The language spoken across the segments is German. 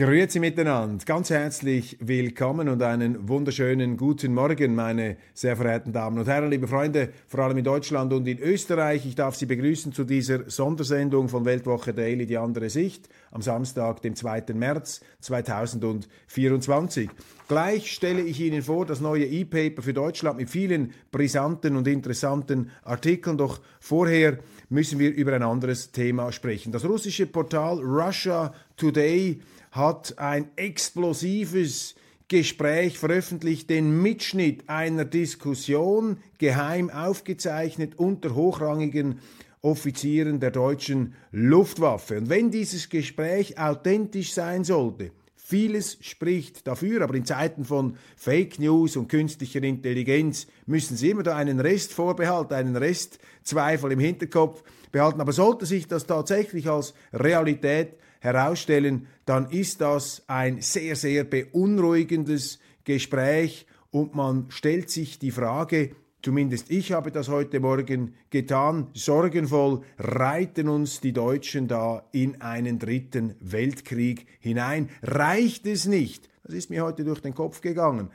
Grüezi miteinander, ganz herzlich willkommen und einen wunderschönen guten Morgen, meine sehr verehrten Damen und Herren, liebe Freunde, vor allem in Deutschland und in Österreich. Ich darf Sie begrüßen zu dieser Sondersendung von Weltwoche Daily, die andere Sicht, am Samstag, dem 2. März 2024. Gleich stelle ich Ihnen vor das neue E-Paper für Deutschland mit vielen brisanten und interessanten Artikeln, doch vorher müssen wir über ein anderes Thema sprechen. Das russische Portal Russia Today hat ein explosives Gespräch veröffentlicht, den Mitschnitt einer Diskussion geheim aufgezeichnet unter hochrangigen Offizieren der deutschen Luftwaffe. Und wenn dieses Gespräch authentisch sein sollte, Vieles spricht dafür, aber in Zeiten von Fake News und künstlicher Intelligenz müssen Sie immer da einen Restvorbehalt, einen Restzweifel im Hinterkopf behalten. Aber sollte sich das tatsächlich als Realität herausstellen, dann ist das ein sehr, sehr beunruhigendes Gespräch und man stellt sich die Frage, zumindest ich habe das heute Morgen getan, sorgenvoll reiten uns die Deutschen da in einen dritten Weltkrieg hinein. Reicht es nicht, das ist mir heute durch den Kopf gegangen,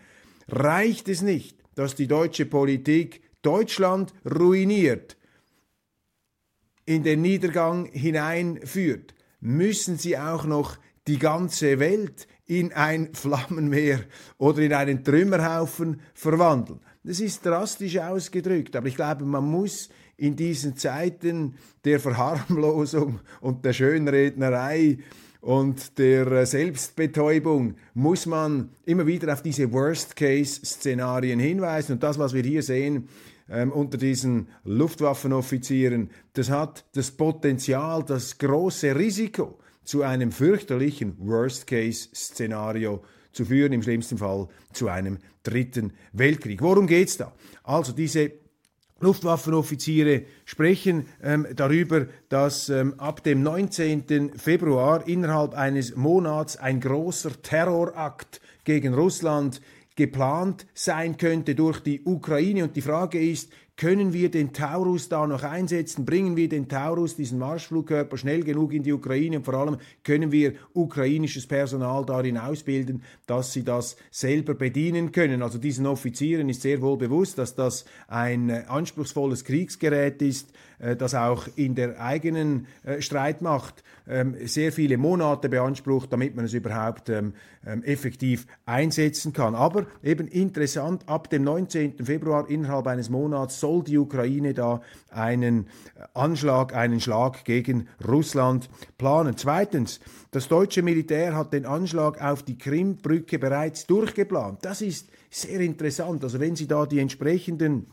reicht es nicht, dass die deutsche Politik Deutschland ruiniert, in den Niedergang hineinführt, müssen sie auch noch die ganze Welt in ein Flammenmeer oder in einen Trümmerhaufen verwandeln. Das ist drastisch ausgedrückt, aber ich glaube, man muss in diesen Zeiten der Verharmlosung und der Schönrednerei und der Selbstbetäubung muss man immer wieder auf diese Worst-Case-Szenarien hinweisen. Und das, was wir hier sehen, ähm, unter diesen Luftwaffenoffizieren, das hat das Potenzial, das große Risiko zu einem fürchterlichen Worst-Case-Szenario zu führen, im schlimmsten Fall zu einem dritten Weltkrieg. Worum geht's da? Also diese Luftwaffenoffiziere sprechen ähm, darüber, dass ähm, ab dem 19. Februar innerhalb eines Monats ein großer Terrorakt gegen Russland geplant sein könnte durch die Ukraine. Und die Frage ist, können wir den Taurus da noch einsetzen? Bringen wir den Taurus, diesen Marschflugkörper, schnell genug in die Ukraine? Und vor allem können wir ukrainisches Personal darin ausbilden, dass sie das selber bedienen können. Also diesen Offizieren ist sehr wohl bewusst, dass das ein äh, anspruchsvolles Kriegsgerät ist, das auch in der eigenen äh, Streitmacht ähm, sehr viele Monate beansprucht, damit man es überhaupt ähm, ähm, effektiv einsetzen kann. Aber eben interessant, ab dem 19. Februar innerhalb eines Monats soll die Ukraine da einen Anschlag, einen Schlag gegen Russland planen. Zweitens, das deutsche Militär hat den Anschlag auf die Krimbrücke bereits durchgeplant. Das ist sehr interessant. Also wenn Sie da die entsprechenden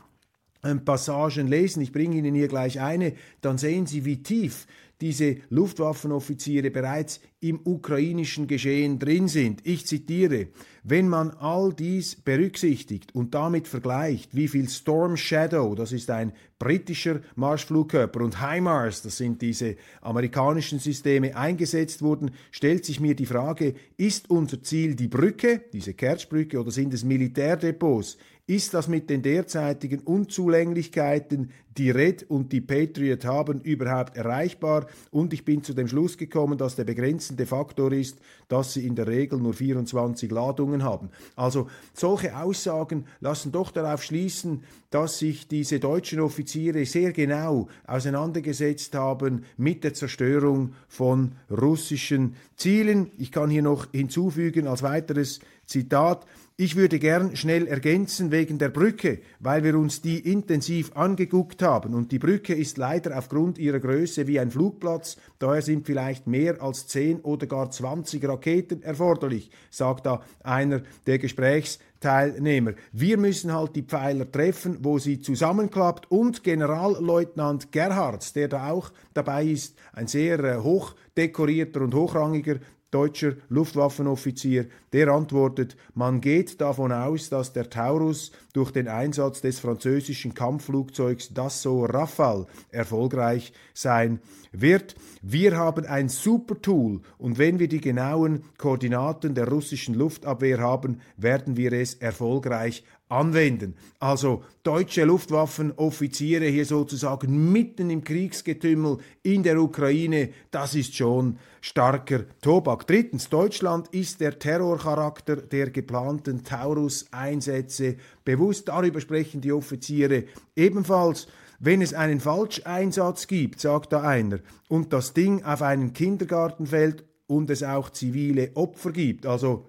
Passagen lesen, ich bringe Ihnen hier gleich eine, dann sehen Sie, wie tief diese Luftwaffenoffiziere bereits im ukrainischen Geschehen drin sind. Ich zitiere, wenn man all dies berücksichtigt und damit vergleicht, wie viel Storm Shadow, das ist ein britischer Marschflugkörper, und HIMARS, das sind diese amerikanischen Systeme, eingesetzt wurden, stellt sich mir die Frage, ist unser Ziel die Brücke, diese Kerchbrücke, oder sind es Militärdepots? Ist das mit den derzeitigen Unzulänglichkeiten, die Red und die Patriot haben, überhaupt erreichbar? Und ich bin zu dem Schluss gekommen, dass der begrenzende Faktor ist, dass sie in der Regel nur 24 Ladungen haben. Also solche Aussagen lassen doch darauf schließen, dass sich diese deutschen Offiziere sehr genau auseinandergesetzt haben mit der Zerstörung von russischen Zielen. Ich kann hier noch hinzufügen als weiteres Zitat, Ich würde gern schnell ergänzen wegen der Brücke, weil wir uns die intensiv angeguckt haben. Und die Brücke ist leider aufgrund ihrer Größe wie ein Flugplatz, daher sind vielleicht mehr als 10 oder gar 20 Raketen erforderlich, sagt da einer der Gesprächsteilnehmer. Wir müssen halt die Pfeiler treffen, wo sie zusammenklappt. Und Generalleutnant Gerhards, der da auch dabei ist, ein sehr äh, hoch dekorierter und hochrangiger deutscher Luftwaffenoffizier, der antwortet, man geht davon aus, dass der Taurus durch den Einsatz des französischen Kampfflugzeugs Dassault Rafale erfolgreich sein wird. Wir haben ein super Tool und wenn wir die genauen Koordinaten der russischen Luftabwehr haben, werden wir es erfolgreich anwenden. Also deutsche Luftwaffenoffiziere hier sozusagen mitten im Kriegsgetümmel in der Ukraine, das ist schon starker Tobak. Drittens, Deutschland ist der Terrorcharakter der geplanten Taurus-Einsätze bewusst. Darüber sprechen die Offiziere ebenfalls. Wenn es einen Falscheinsatz gibt, sagt da einer, und das Ding auf einen Kindergarten fällt und es auch zivile Opfer gibt, also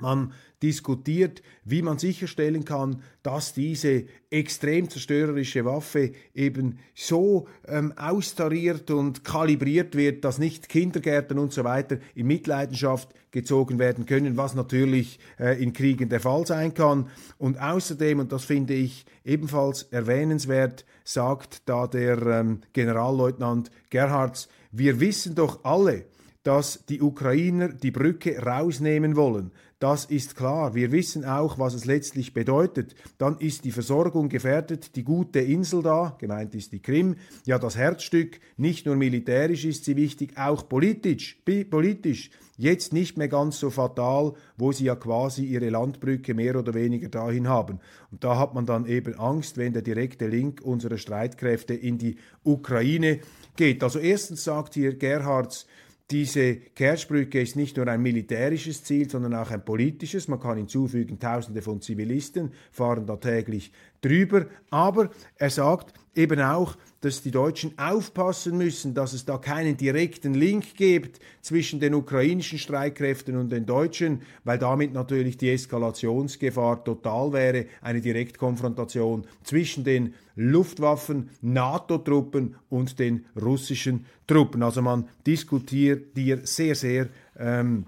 man diskutiert, wie man sicherstellen kann, dass diese extrem zerstörerische Waffe eben so ähm, austariert und kalibriert wird, dass nicht Kindergärten und so weiter in Mitleidenschaft gezogen werden können, was natürlich äh, in Kriegen der Fall sein kann. Und außerdem, und das finde ich ebenfalls erwähnenswert, sagt da der ähm, Generalleutnant Gerhards, wir wissen doch alle, dass die Ukrainer die Brücke rausnehmen wollen. Das ist klar. Wir wissen auch, was es letztlich bedeutet. Dann ist die Versorgung gefährdet, die gute Insel da, gemeint ist die Krim, ja das Herzstück, nicht nur militärisch ist sie wichtig, auch politisch, politisch. Jetzt nicht mehr ganz so fatal, wo sie ja quasi ihre Landbrücke mehr oder weniger dahin haben. Und da hat man dann eben Angst, wenn der direkte Link unserer Streitkräfte in die Ukraine geht. Also erstens sagt hier Gerhards, diese Kerchbrücke ist nicht nur ein militärisches Ziel, sondern auch ein politisches. Man kann hinzufügen, Tausende von Zivilisten fahren da täglich drüber. Aber er sagt eben auch, dass die Deutschen aufpassen müssen, dass es da keinen direkten Link gibt zwischen den ukrainischen Streitkräften und den Deutschen, weil damit natürlich die Eskalationsgefahr total wäre, eine Direktkonfrontation zwischen den Luftwaffen, NATO-Truppen und den russischen Truppen. Also man diskutiert hier sehr, sehr ähm,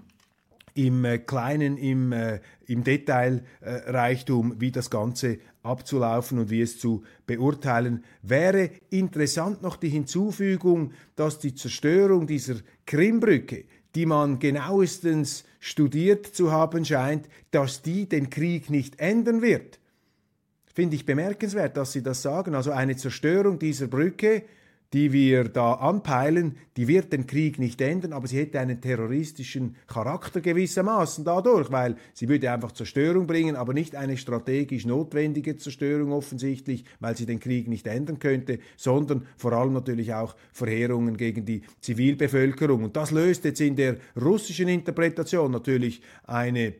im äh, Kleinen, im, äh, im Detailreichtum, wie das Ganze abzulaufen und wie es zu beurteilen wäre. Interessant noch die Hinzufügung, dass die Zerstörung dieser Krimbrücke, die man genauestens studiert zu haben scheint, dass die den Krieg nicht ändern wird. Finde ich bemerkenswert, dass Sie das sagen. Also eine Zerstörung dieser Brücke die wir da anpeilen, die wird den Krieg nicht ändern, aber sie hätte einen terroristischen Charakter gewissermaßen dadurch, weil sie würde einfach Zerstörung bringen, aber nicht eine strategisch notwendige Zerstörung offensichtlich, weil sie den Krieg nicht ändern könnte, sondern vor allem natürlich auch Verheerungen gegen die Zivilbevölkerung. Und das löst jetzt in der russischen Interpretation natürlich eine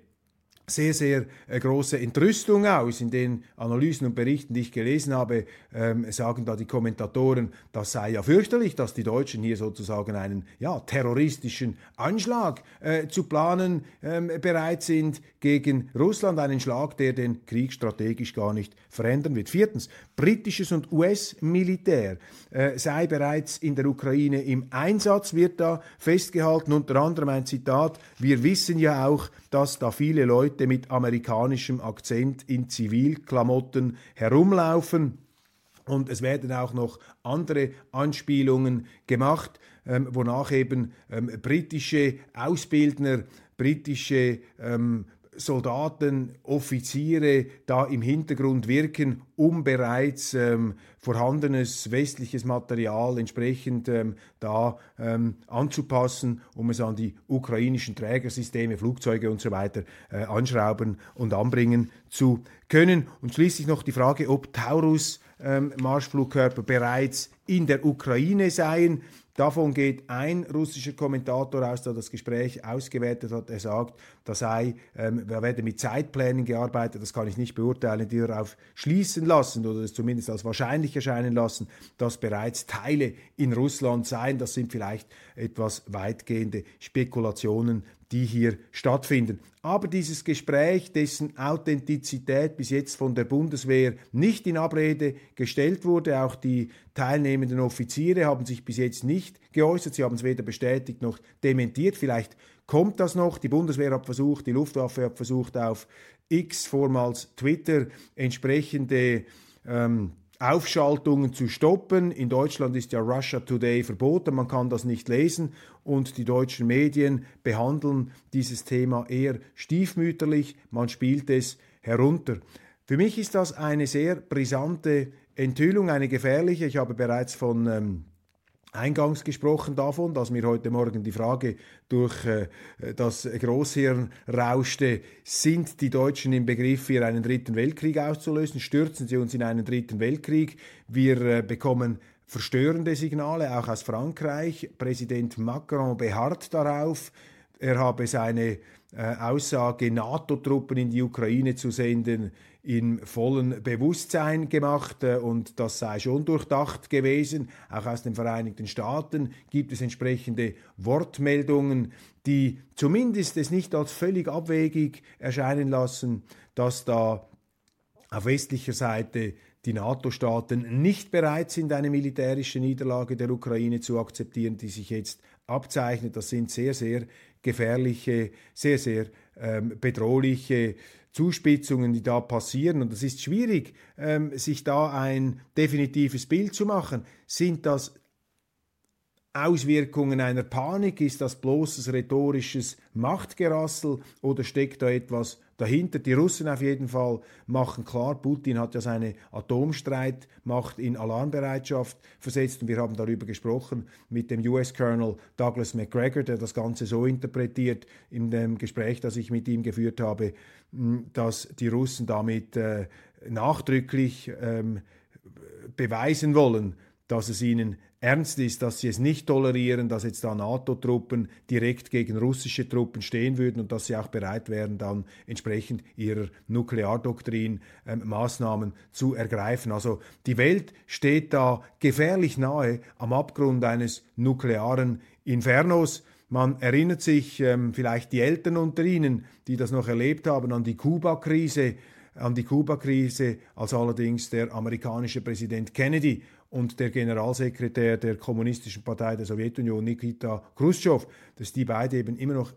sehr, sehr äh, große Entrüstung aus. In den Analysen und Berichten, die ich gelesen habe, ähm, sagen da die Kommentatoren, das sei ja fürchterlich, dass die Deutschen hier sozusagen einen ja, terroristischen Anschlag äh, zu planen ähm, bereit sind gegen Russland, einen Schlag, der den Krieg strategisch gar nicht verändern wird. Viertens, britisches und US-Militär äh, sei bereits in der Ukraine im Einsatz, wird da festgehalten, unter anderem ein Zitat, wir wissen ja auch, dass da viele Leute mit amerikanischem Akzent in Zivilklamotten herumlaufen. Und es werden auch noch andere Anspielungen gemacht, ähm, wonach eben ähm, britische Ausbildner, britische ähm, Soldaten, Offiziere da im Hintergrund wirken, um bereits ähm, vorhandenes westliches Material entsprechend ähm, da ähm, anzupassen, um es an die ukrainischen Trägersysteme, Flugzeuge und so weiter äh, anschrauben und anbringen zu können. Und schließlich noch die Frage, ob Taurus ähm, Marschflugkörper bereits in der Ukraine seien. Davon geht ein russischer Kommentator aus, der das Gespräch ausgewertet hat. Er sagt, da sei, ähm, werde mit Zeitplänen gearbeitet, das kann ich nicht beurteilen, die darauf schließen lassen oder es zumindest als wahrscheinlich erscheinen lassen, dass bereits Teile in Russland seien. Das sind vielleicht etwas weitgehende Spekulationen, die hier stattfinden. Aber dieses Gespräch, dessen Authentizität bis jetzt von der Bundeswehr nicht in Abrede gestellt wurde, auch die teilnehmenden Offiziere haben sich bis jetzt nicht geäußert, sie haben es weder bestätigt noch dementiert. Vielleicht kommt das noch. Die Bundeswehr hat versucht, die Luftwaffe hat versucht, auf X, vormals Twitter, entsprechende ähm, Aufschaltungen zu stoppen. In Deutschland ist ja Russia Today verboten, man kann das nicht lesen und die deutschen Medien behandeln dieses Thema eher stiefmütterlich, man spielt es herunter. Für mich ist das eine sehr brisante Enthüllung, eine gefährliche. Ich habe bereits von ähm, eingangs gesprochen davon, dass mir heute Morgen die Frage durch äh, das Großhirn rauschte, sind die Deutschen im Begriff, hier einen dritten Weltkrieg auszulösen? Stürzen sie uns in einen dritten Weltkrieg? Wir äh, bekommen verstörende Signale, auch aus Frankreich. Präsident Macron beharrt darauf, er habe seine äh, Aussage, NATO-Truppen in die Ukraine zu senden, in vollem Bewusstsein gemacht äh, und das sei schon durchdacht gewesen. Auch aus den Vereinigten Staaten gibt es entsprechende Wortmeldungen, die zumindest es nicht als völlig abwegig erscheinen lassen, dass da auf westlicher Seite die NATO-Staaten nicht bereit sind, eine militärische Niederlage der Ukraine zu akzeptieren, die sich jetzt abzeichnet. Das sind sehr, sehr gefährliche, sehr, sehr ähm, bedrohliche Zuspitzungen, die da passieren. Und es ist schwierig, ähm, sich da ein definitives Bild zu machen. Sind das Auswirkungen einer Panik? Ist das bloßes rhetorisches Machtgerassel oder steckt da etwas dahinter? Die Russen auf jeden Fall machen klar, Putin hat ja seine Atomstreitmacht in Alarmbereitschaft versetzt und wir haben darüber gesprochen mit dem US-Colonel Douglas McGregor, der das Ganze so interpretiert in dem Gespräch, das ich mit ihm geführt habe, dass die Russen damit äh, nachdrücklich ähm, beweisen wollen, dass es ihnen ernst ist, dass sie es nicht tolerieren, dass jetzt da NATO-Truppen direkt gegen russische Truppen stehen würden und dass sie auch bereit wären, dann entsprechend ihrer Nukleardoktrin ähm, Maßnahmen zu ergreifen. Also die Welt steht da gefährlich nahe am Abgrund eines nuklearen Infernos. Man erinnert sich ähm, vielleicht die Eltern unter Ihnen, die das noch erlebt haben, an die Kuba-Krise, an die Kuba-Krise, als allerdings der amerikanische Präsident Kennedy und der Generalsekretär der Kommunistischen Partei der Sowjetunion, Nikita Khrushchev, dass die beide eben immer noch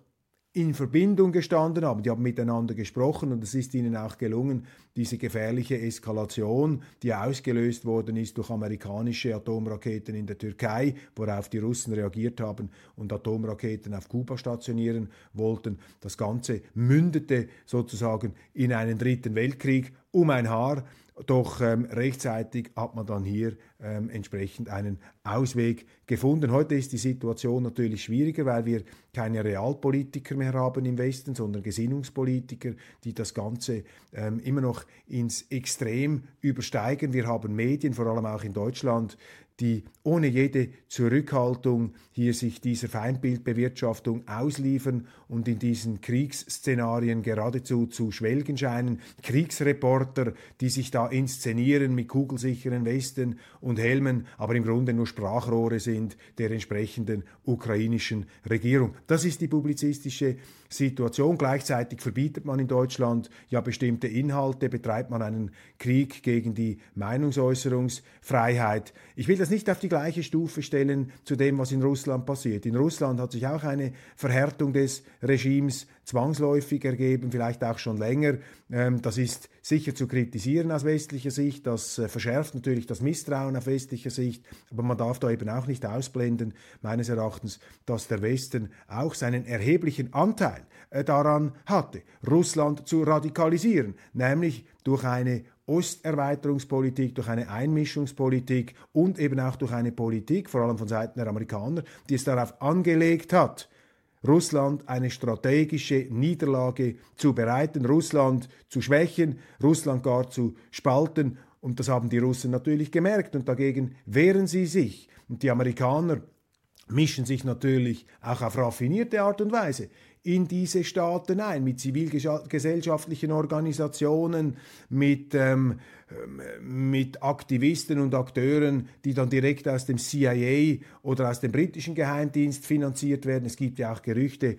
in Verbindung gestanden haben, die haben miteinander gesprochen und es ist ihnen auch gelungen, diese gefährliche Eskalation, die ausgelöst worden ist durch amerikanische Atomraketen in der Türkei, worauf die Russen reagiert haben und Atomraketen auf Kuba stationieren wollten. Das Ganze mündete sozusagen in einen dritten Weltkrieg um ein Haar doch ähm, rechtzeitig hat man dann hier ähm, entsprechend einen Ausweg gefunden. Heute ist die Situation natürlich schwieriger, weil wir keine Realpolitiker mehr haben im Westen, sondern Gesinnungspolitiker, die das Ganze ähm, immer noch ins Extrem übersteigen. Wir haben Medien, vor allem auch in Deutschland, die ohne jede Zurückhaltung hier sich dieser Feindbildbewirtschaftung ausliefern und in diesen Kriegsszenarien geradezu zu schwelgen scheinen. Kriegsreporter, die sich da inszenieren mit kugelsicheren Westen und Helmen, aber im Grunde nur Sprachrohre sind der entsprechenden ukrainischen Regierung. Das ist die publizistische Situation. Gleichzeitig verbietet man in Deutschland ja bestimmte Inhalte, betreibt man einen Krieg gegen die Meinungsäußerungsfreiheit. Ich will das nicht auf die gleiche Stufe stellen zu dem, was in Russland passiert. In Russland hat sich auch eine Verhärtung des Regimes zwangsläufig ergeben, vielleicht auch schon länger. Ähm, das ist sicher zu kritisieren aus westlicher Sicht. Das äh, verschärft natürlich das Misstrauen auf westlicher Sicht. Aber man darf da eben auch nicht ausblenden, meines Erachtens, dass der Westen auch seinen erheblichen Anteil äh, daran hatte, Russland zu radikalisieren, nämlich durch eine Osterweiterungspolitik, durch eine Einmischungspolitik und eben auch durch eine Politik, vor allem von Seiten der Amerikaner, die es darauf angelegt hat, Russland eine strategische Niederlage zu bereiten, Russland zu schwächen, Russland gar zu spalten. Und das haben die Russen natürlich gemerkt und dagegen wehren sie sich. Und die Amerikaner mischen sich natürlich auch auf raffinierte Art und Weise in diese Staaten ein, mit zivilgesellschaftlichen Organisationen, mit, ähm, ähm, mit Aktivisten und Akteuren, die dann direkt aus dem CIA oder aus dem britischen Geheimdienst finanziert werden. Es gibt ja auch Gerüchte.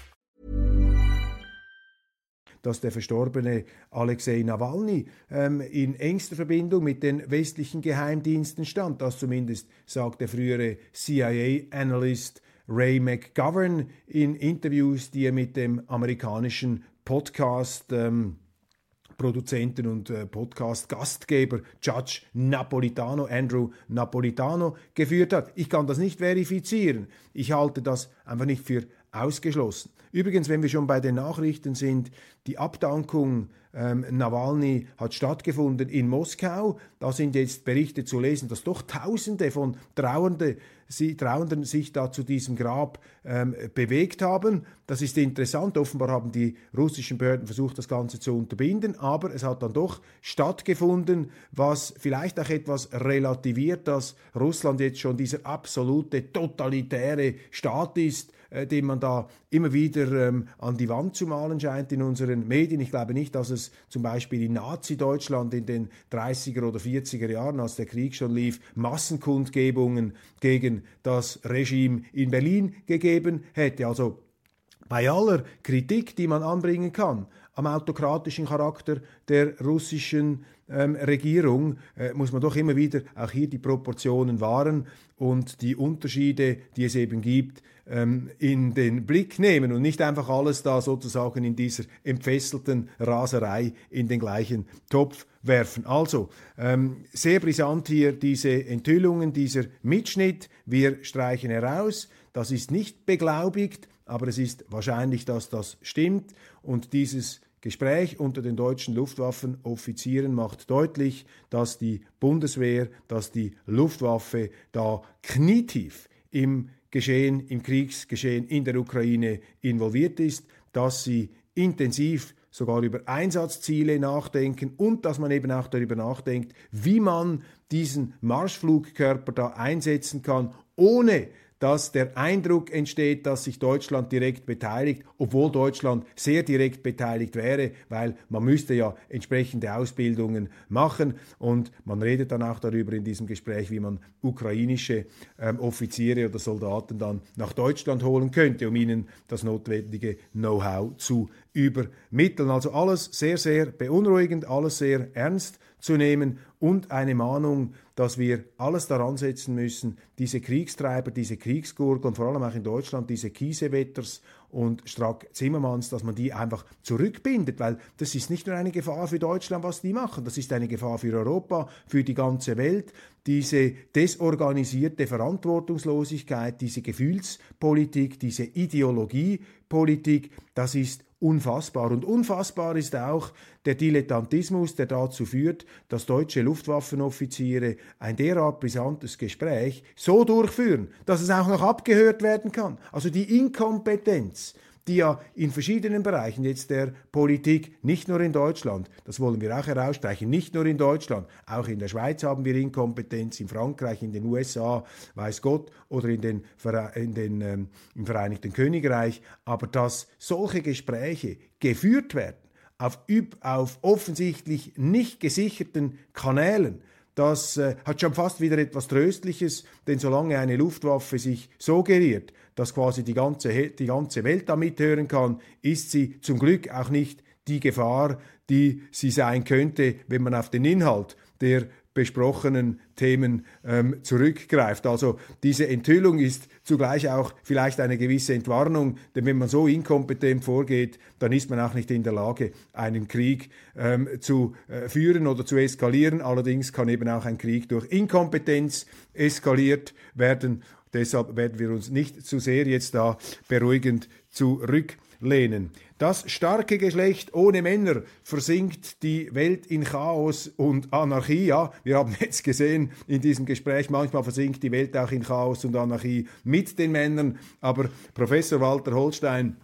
Dass der verstorbene Alexei Nawalny ähm, in engster Verbindung mit den westlichen Geheimdiensten stand. Das zumindest sagt der frühere CIA-Analyst Ray McGovern in Interviews, die er mit dem amerikanischen Podcast ähm, Produzenten und äh, Podcast-Gastgeber Judge Napolitano, Andrew Napolitano, geführt hat. Ich kann das nicht verifizieren. Ich halte das einfach nicht für ausgeschlossen. Übrigens, wenn wir schon bei den Nachrichten sind, die Abdankung ähm, Nawalny hat stattgefunden in Moskau. Da sind jetzt Berichte zu lesen, dass doch Tausende von Trauernde, sie, Trauernden sich da zu diesem Grab ähm, bewegt haben. Das ist interessant. Offenbar haben die russischen Behörden versucht, das Ganze zu unterbinden, aber es hat dann doch stattgefunden, was vielleicht auch etwas relativiert, dass Russland jetzt schon dieser absolute totalitäre Staat ist äh, den man da immer wieder ähm, an die Wand zu malen scheint in unseren Medien. Ich glaube nicht, dass es zum Beispiel in Nazi-Deutschland in den 30er oder 40er Jahren, als der Krieg schon lief, Massenkundgebungen gegen das Regime in Berlin gegeben hätte. Also bei aller Kritik, die man anbringen kann am autokratischen Charakter der russischen ähm, Regierung, äh, muss man doch immer wieder auch hier die Proportionen wahren und die Unterschiede, die es eben gibt, ähm, in den Blick nehmen und nicht einfach alles da sozusagen in dieser entfesselten Raserei in den gleichen Topf werfen. Also, ähm, sehr brisant hier diese Enthüllungen, dieser Mitschnitt. Wir streichen heraus. Das ist nicht beglaubigt, aber es ist wahrscheinlich, dass das stimmt. Und dieses Gespräch unter den deutschen Luftwaffenoffizieren macht deutlich, dass die Bundeswehr, dass die Luftwaffe da knietief im Geschehen, im Kriegsgeschehen in der Ukraine involviert ist, dass sie intensiv sogar über Einsatzziele nachdenken und dass man eben auch darüber nachdenkt, wie man diesen Marschflugkörper da einsetzen kann, ohne dass der Eindruck entsteht, dass sich Deutschland direkt beteiligt, obwohl Deutschland sehr direkt beteiligt wäre, weil man müsste ja entsprechende Ausbildungen machen und man redet dann auch darüber in diesem Gespräch, wie man ukrainische ähm, Offiziere oder Soldaten dann nach Deutschland holen könnte, um ihnen das notwendige Know-how zu übermitteln. Also alles sehr, sehr beunruhigend, alles sehr ernst zu nehmen und eine Mahnung, dass wir alles daran setzen müssen, diese Kriegstreiber, diese Kriegsgurgeln, vor allem auch in Deutschland, diese Kiesewetters und Strack-Zimmermanns, dass man die einfach zurückbindet, weil das ist nicht nur eine Gefahr für Deutschland, was die machen, das ist eine Gefahr für Europa, für die ganze Welt. Diese desorganisierte Verantwortungslosigkeit, diese Gefühlspolitik, diese Ideologiepolitik, das ist unfassbar. Und unfassbar ist auch der Dilettantismus, der dazu führt, dass deutsche Luftwaffenoffiziere ein derart brisantes Gespräch so durchführen, dass es auch noch abgehört werden kann. Also die Inkompetenz die ja in verschiedenen Bereichen jetzt der Politik, nicht nur in Deutschland, das wollen wir auch herausstreichen, nicht nur in Deutschland, auch in der Schweiz haben wir Inkompetenz, in Frankreich, in den USA, weiß Gott, oder in den, in den, ähm, im Vereinigten Königreich, aber dass solche Gespräche geführt werden auf, auf offensichtlich nicht gesicherten Kanälen, das äh, hat schon fast wieder etwas Tröstliches, denn solange eine Luftwaffe sich so geriert, dass quasi die ganze, die ganze Welt da mithören kann, ist sie zum Glück auch nicht die Gefahr, die sie sein könnte, wenn man auf den Inhalt der besprochenen Themen ähm, zurückgreift. Also diese Enthüllung ist zugleich auch vielleicht eine gewisse Entwarnung, denn wenn man so inkompetent vorgeht, dann ist man auch nicht in der Lage, einen Krieg ähm, zu äh, führen oder zu eskalieren. Allerdings kann eben auch ein Krieg durch Inkompetenz eskaliert werden. Deshalb werden wir uns nicht zu sehr jetzt da beruhigend zurücklehnen lehnen. Das starke Geschlecht ohne Männer versinkt die Welt in Chaos und Anarchie. Ja, wir haben jetzt gesehen in diesem Gespräch, manchmal versinkt die Welt auch in Chaos und Anarchie mit den Männern. Aber Professor Walter Holstein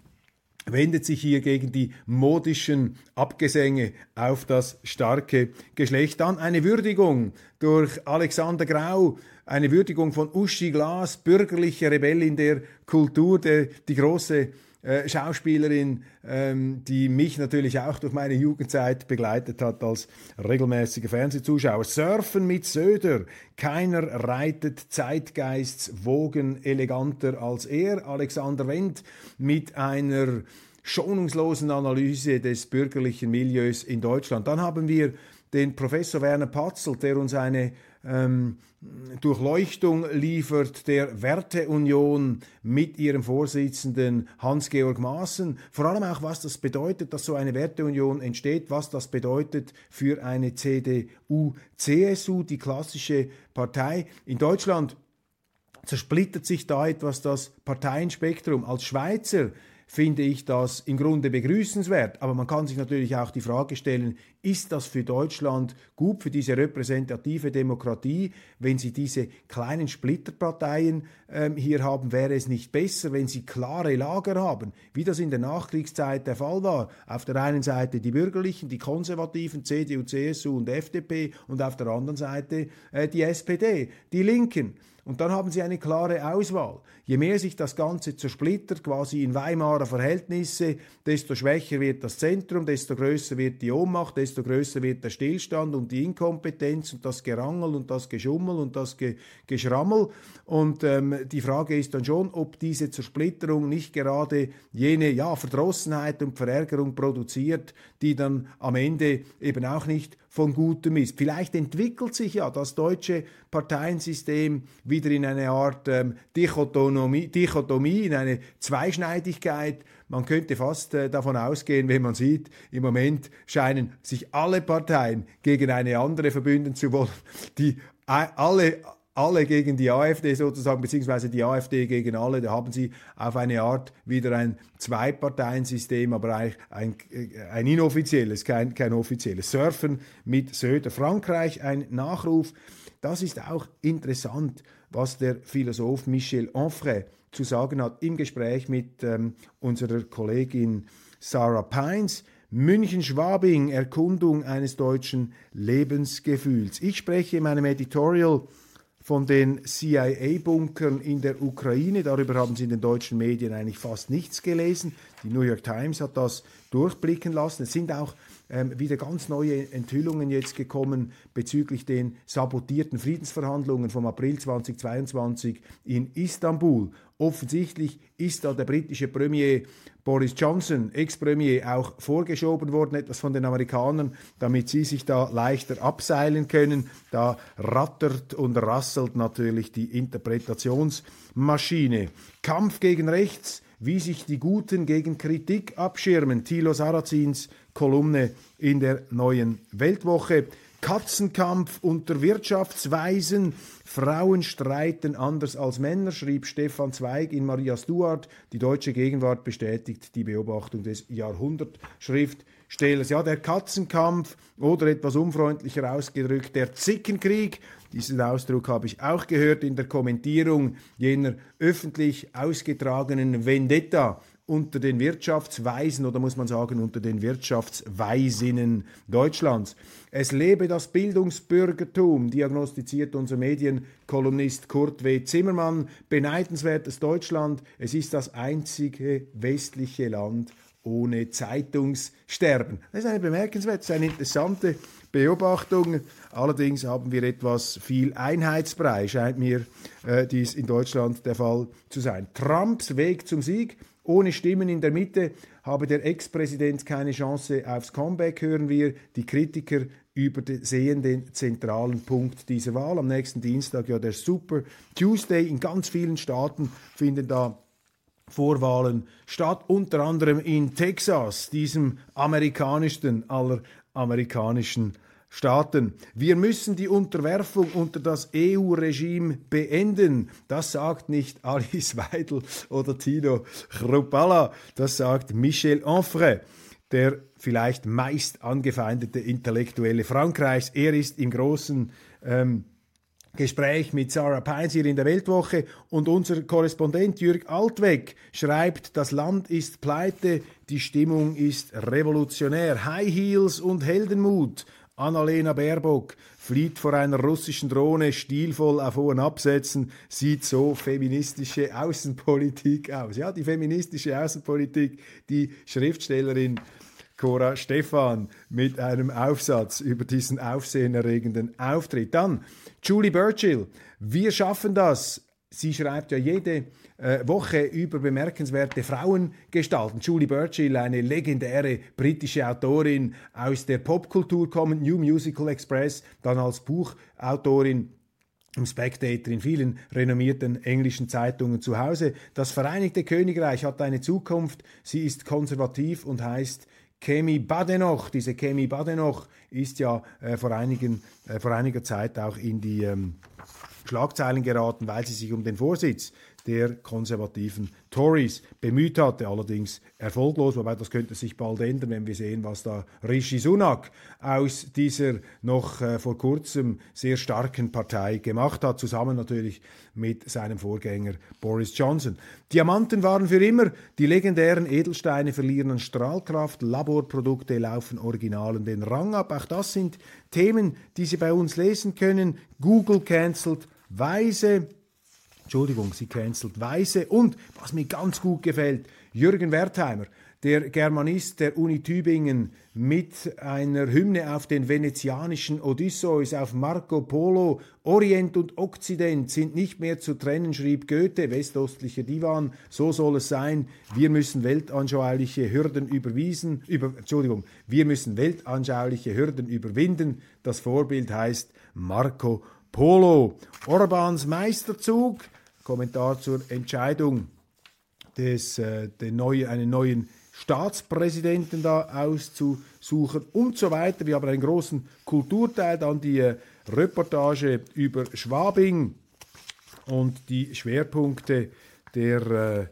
wendet sich hier gegen die modischen Abgesänge auf das starke Geschlecht an. Eine Würdigung durch Alexander Grau, eine Würdigung von Uschi Glas, bürgerliche Rebellin der Kultur, der, die große äh, Schauspielerin, ähm, die mich natürlich auch durch meine Jugendzeit begleitet hat als regelmäßiger Fernsehzuschauer. Surfen mit Söder. Keiner reitet Zeitgeists Wogen eleganter als er. Alexander Wendt mit einer schonungslosen Analyse des bürgerlichen Milieus in Deutschland. Dann haben wir den Professor Werner Patzelt, der uns eine ähm, Durchleuchtung liefert der Werteunion mit ihrem Vorsitzenden Hans-Georg Maaßen. Vor allem auch, was das bedeutet, dass so eine Werteunion entsteht, was das bedeutet für eine CDU-CSU, die klassische Partei. In Deutschland zersplittert sich da etwas das Parteienspektrum. Als Schweizer finde ich das im Grunde begrüßenswert. Aber man kann sich natürlich auch die Frage stellen, ist das für Deutschland gut, für diese repräsentative Demokratie, wenn Sie diese kleinen Splitterparteien ähm, hier haben? Wäre es nicht besser, wenn Sie klare Lager haben, wie das in der Nachkriegszeit der Fall war? Auf der einen Seite die Bürgerlichen, die Konservativen, CDU, CSU und FDP und auf der anderen Seite äh, die SPD, die Linken. Und dann haben sie eine klare Auswahl. Je mehr sich das Ganze zersplittert, quasi in Weimarer Verhältnisse, desto schwächer wird das Zentrum, desto größer wird die Ohnmacht, desto größer wird der Stillstand und die Inkompetenz und das Gerangel und das Geschummel und das Ge Geschrammel. Und ähm, die Frage ist dann schon, ob diese Zersplitterung nicht gerade jene ja, Verdrossenheit und Verärgerung produziert, die dann am Ende eben auch nicht von Gutem ist. Vielleicht entwickelt sich ja das deutsche Parteiensystem wieder in eine Art ähm, Dichotomie, Dichotomie, in eine Zweischneidigkeit. Man könnte fast äh, davon ausgehen, wenn man sieht, im Moment scheinen sich alle Parteien gegen eine andere verbünden zu wollen, die alle alle gegen die AfD sozusagen, beziehungsweise die AfD gegen alle, da haben sie auf eine Art wieder ein Zwei-Parteien-System, aber eigentlich ein, ein inoffizielles, kein, kein offizielles. Surfen mit Söder. Frankreich, ein Nachruf. Das ist auch interessant, was der Philosoph Michel Onfray zu sagen hat im Gespräch mit ähm, unserer Kollegin Sarah Pines. München-Schwabing, Erkundung eines deutschen Lebensgefühls. Ich spreche in meinem Editorial von den CIA-Bunkern in der Ukraine. Darüber haben Sie in den deutschen Medien eigentlich fast nichts gelesen. Die New York Times hat das durchblicken lassen. Es sind auch ähm, wieder ganz neue Enthüllungen jetzt gekommen bezüglich den sabotierten Friedensverhandlungen vom April 2022 in Istanbul. Offensichtlich ist da der britische Premier Boris Johnson, Ex-Premier, auch vorgeschoben worden, etwas von den Amerikanern, damit sie sich da leichter abseilen können. Da rattert und rasselt natürlich die Interpretationsmaschine. Kampf gegen rechts, wie sich die Guten gegen Kritik abschirmen. Thilo Sarrazins Kolumne in der neuen Weltwoche. Katzenkampf unter Wirtschaftsweisen. Frauen streiten anders als Männer, schrieb Stefan Zweig in Maria Stuart. Die deutsche Gegenwart bestätigt die Beobachtung des Jahrhundertschriftstellers. Ja, der Katzenkampf oder etwas unfreundlicher ausgedrückt, der Zickenkrieg. Diesen Ausdruck habe ich auch gehört in der Kommentierung jener öffentlich ausgetragenen Vendetta unter den Wirtschaftsweisen oder muss man sagen unter den Wirtschaftsweisinnen Deutschlands. Es lebe das Bildungsbürgertum, diagnostiziert unser Medienkolumnist Kurt W. Zimmermann. Beneidenswertes Deutschland, es ist das einzige westliche Land ohne Zeitungssterben. Das ist eine bemerkenswerte, eine interessante Beobachtung. Allerdings haben wir etwas viel Einheitsbrei, scheint mir äh, dies in Deutschland der Fall zu sein. Trumps Weg zum Sieg ohne Stimmen in der Mitte habe der Ex-Präsident keine Chance aufs Comeback, hören wir. Die Kritiker übersehen den zentralen Punkt dieser Wahl. Am nächsten Dienstag ja der Super Tuesday. In ganz vielen Staaten finden da Vorwahlen statt, unter anderem in Texas, diesem amerikanischsten aller amerikanischen Staaten. Wir müssen die Unterwerfung unter das EU-Regime beenden. Das sagt nicht Alice Weidel oder Tino Chrupalla, das sagt Michel Onfray der vielleicht meist angefeindete Intellektuelle Frankreichs. Er ist im großen ähm, Gespräch mit Sarah Pines hier in der Weltwoche und unser Korrespondent Jürg Altweg schreibt, das Land ist pleite, die Stimmung ist revolutionär. High Heels und Heldenmut. Annalena Baerbock flieht vor einer russischen Drohne stilvoll auf hohen Absätzen, sieht so feministische Außenpolitik aus. Ja, die feministische Außenpolitik, die Schriftstellerin Cora Stephan mit einem Aufsatz über diesen aufsehenerregenden Auftritt. Dann Julie Burchill, wir schaffen das. Sie schreibt ja jede äh, Woche über bemerkenswerte Frauengestalten. Julie Burchill, eine legendäre britische Autorin aus der Popkultur kommend, New Musical Express, dann als Buchautorin im Spectator, in vielen renommierten englischen Zeitungen zu Hause. Das Vereinigte Königreich hat eine Zukunft. Sie ist konservativ und heißt Kemi Badenoch. Diese Kemi Badenoch ist ja äh, vor, einigen, äh, vor einiger Zeit auch in die ähm, Schlagzeilen geraten, weil sie sich um den Vorsitz der konservativen Tories bemüht hatte, allerdings erfolglos, wobei das könnte sich bald ändern, wenn wir sehen, was da Rishi Sunak aus dieser noch äh, vor kurzem sehr starken Partei gemacht hat, zusammen natürlich mit seinem Vorgänger Boris Johnson. Diamanten waren für immer, die legendären Edelsteine verlieren an Strahlkraft, Laborprodukte laufen Originalen den Rang ab. Auch das sind Themen, die Sie bei uns lesen können. Google cancelt Weise Entschuldigung, sie cancelt Weise und, was mir ganz gut gefällt, Jürgen Wertheimer, der Germanist der Uni Tübingen mit einer Hymne auf den venezianischen Odysseus, auf Marco Polo, Orient und Okzident sind nicht mehr zu trennen, schrieb Goethe, westostlicher Divan, so soll es sein, wir müssen weltanschauliche Hürden überwiesen, über, Entschuldigung, wir müssen weltanschauliche Hürden überwinden, das Vorbild heißt Marco Polo. Orbans Meisterzug, Kommentar zur Entscheidung des, äh, den neuen, einen neuen Staatspräsidenten da auszusuchen und so weiter. Wir haben einen großen Kulturteil, dann die äh, Reportage über Schwabing und die Schwerpunkte der äh,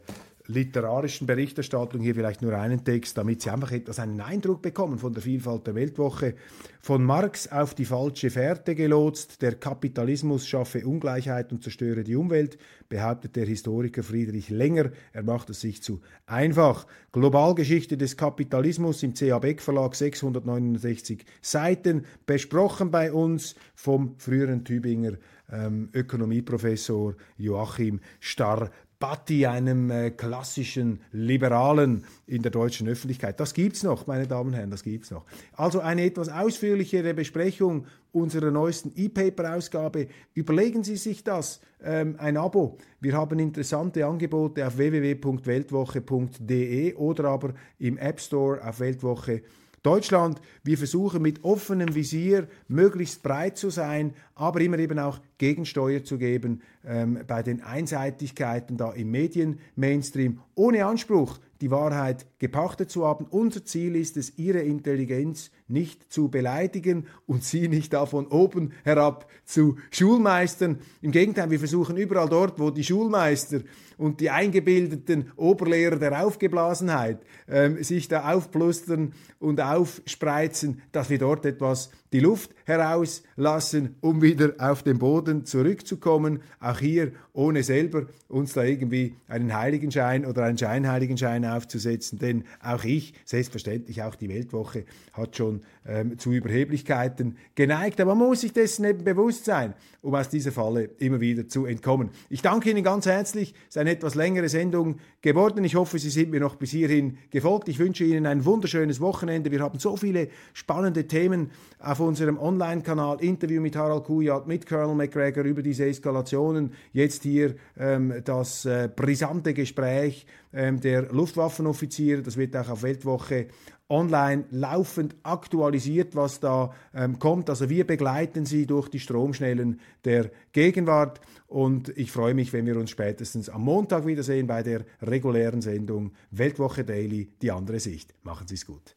literarischen Berichterstattung hier vielleicht nur einen Text, damit Sie einfach etwas einen Eindruck bekommen von der Vielfalt der Weltwoche. Von Marx auf die falsche Fährte gelotst, der Kapitalismus schaffe Ungleichheit und zerstöre die Umwelt, behauptet der Historiker Friedrich Länger. Er macht es sich zu einfach. Globalgeschichte des Kapitalismus im C.A. Beck Verlag, 669 Seiten, besprochen bei uns vom früheren Tübinger ähm, Ökonomieprofessor Joachim Starr Batti, einem äh, klassischen Liberalen in der deutschen Öffentlichkeit. Das gibt's noch, meine Damen und Herren, das gibt's noch. Also eine etwas ausführlichere Besprechung unserer neuesten E-Paper-Ausgabe. Überlegen Sie sich das, ähm, ein Abo. Wir haben interessante Angebote auf www.weltwoche.de oder aber im App Store auf Weltwoche.de Deutschland, wir versuchen mit offenem Visier möglichst breit zu sein, aber immer eben auch Gegensteuer zu geben ähm, bei den Einseitigkeiten da im Medien-Mainstream, ohne Anspruch, die Wahrheit gepachtet zu haben. Unser Ziel ist es, Ihre Intelligenz nicht zu beleidigen und Sie nicht da von oben herab zu Schulmeistern. Im Gegenteil, wir versuchen überall dort, wo die Schulmeister und die eingebildeten Oberlehrer der Aufgeblasenheit ähm, sich da aufplustern und aufspreizen, dass wir dort etwas die Luft herauslassen, um wieder auf den Boden zurückzukommen. Auch hier, ohne selber uns da irgendwie einen Heiligenschein oder einen Scheinheiligenschein aufzusetzen. Denn auch ich, selbstverständlich auch die Weltwoche, hat schon ähm, zu Überheblichkeiten geneigt. Aber man muss sich dessen eben bewusst sein, um aus dieser Falle immer wieder zu entkommen. Ich danke Ihnen ganz herzlich. Es ist eine etwas längere Sendung geworden. Ich hoffe, Sie sind mir noch bis hierhin gefolgt. Ich wünsche Ihnen ein wunderschönes Wochenende. Wir haben so viele spannende Themen auf unserem Online-Kanal. Interview mit Harald Kujat, mit Colonel McGregor über diese Eskalationen. Jetzt hier ähm, das äh, brisante Gespräch ähm, der Luftwaffenoffiziere. Das wird auch auf Weltwoche online laufend aktualisiert, was da ähm, kommt. Also wir begleiten Sie durch die Stromschnellen der Gegenwart und ich freue mich, wenn wir uns spätestens am Montag wiedersehen bei der regulären Sendung Weltwoche Daily, die andere Sicht. Machen Sie es gut.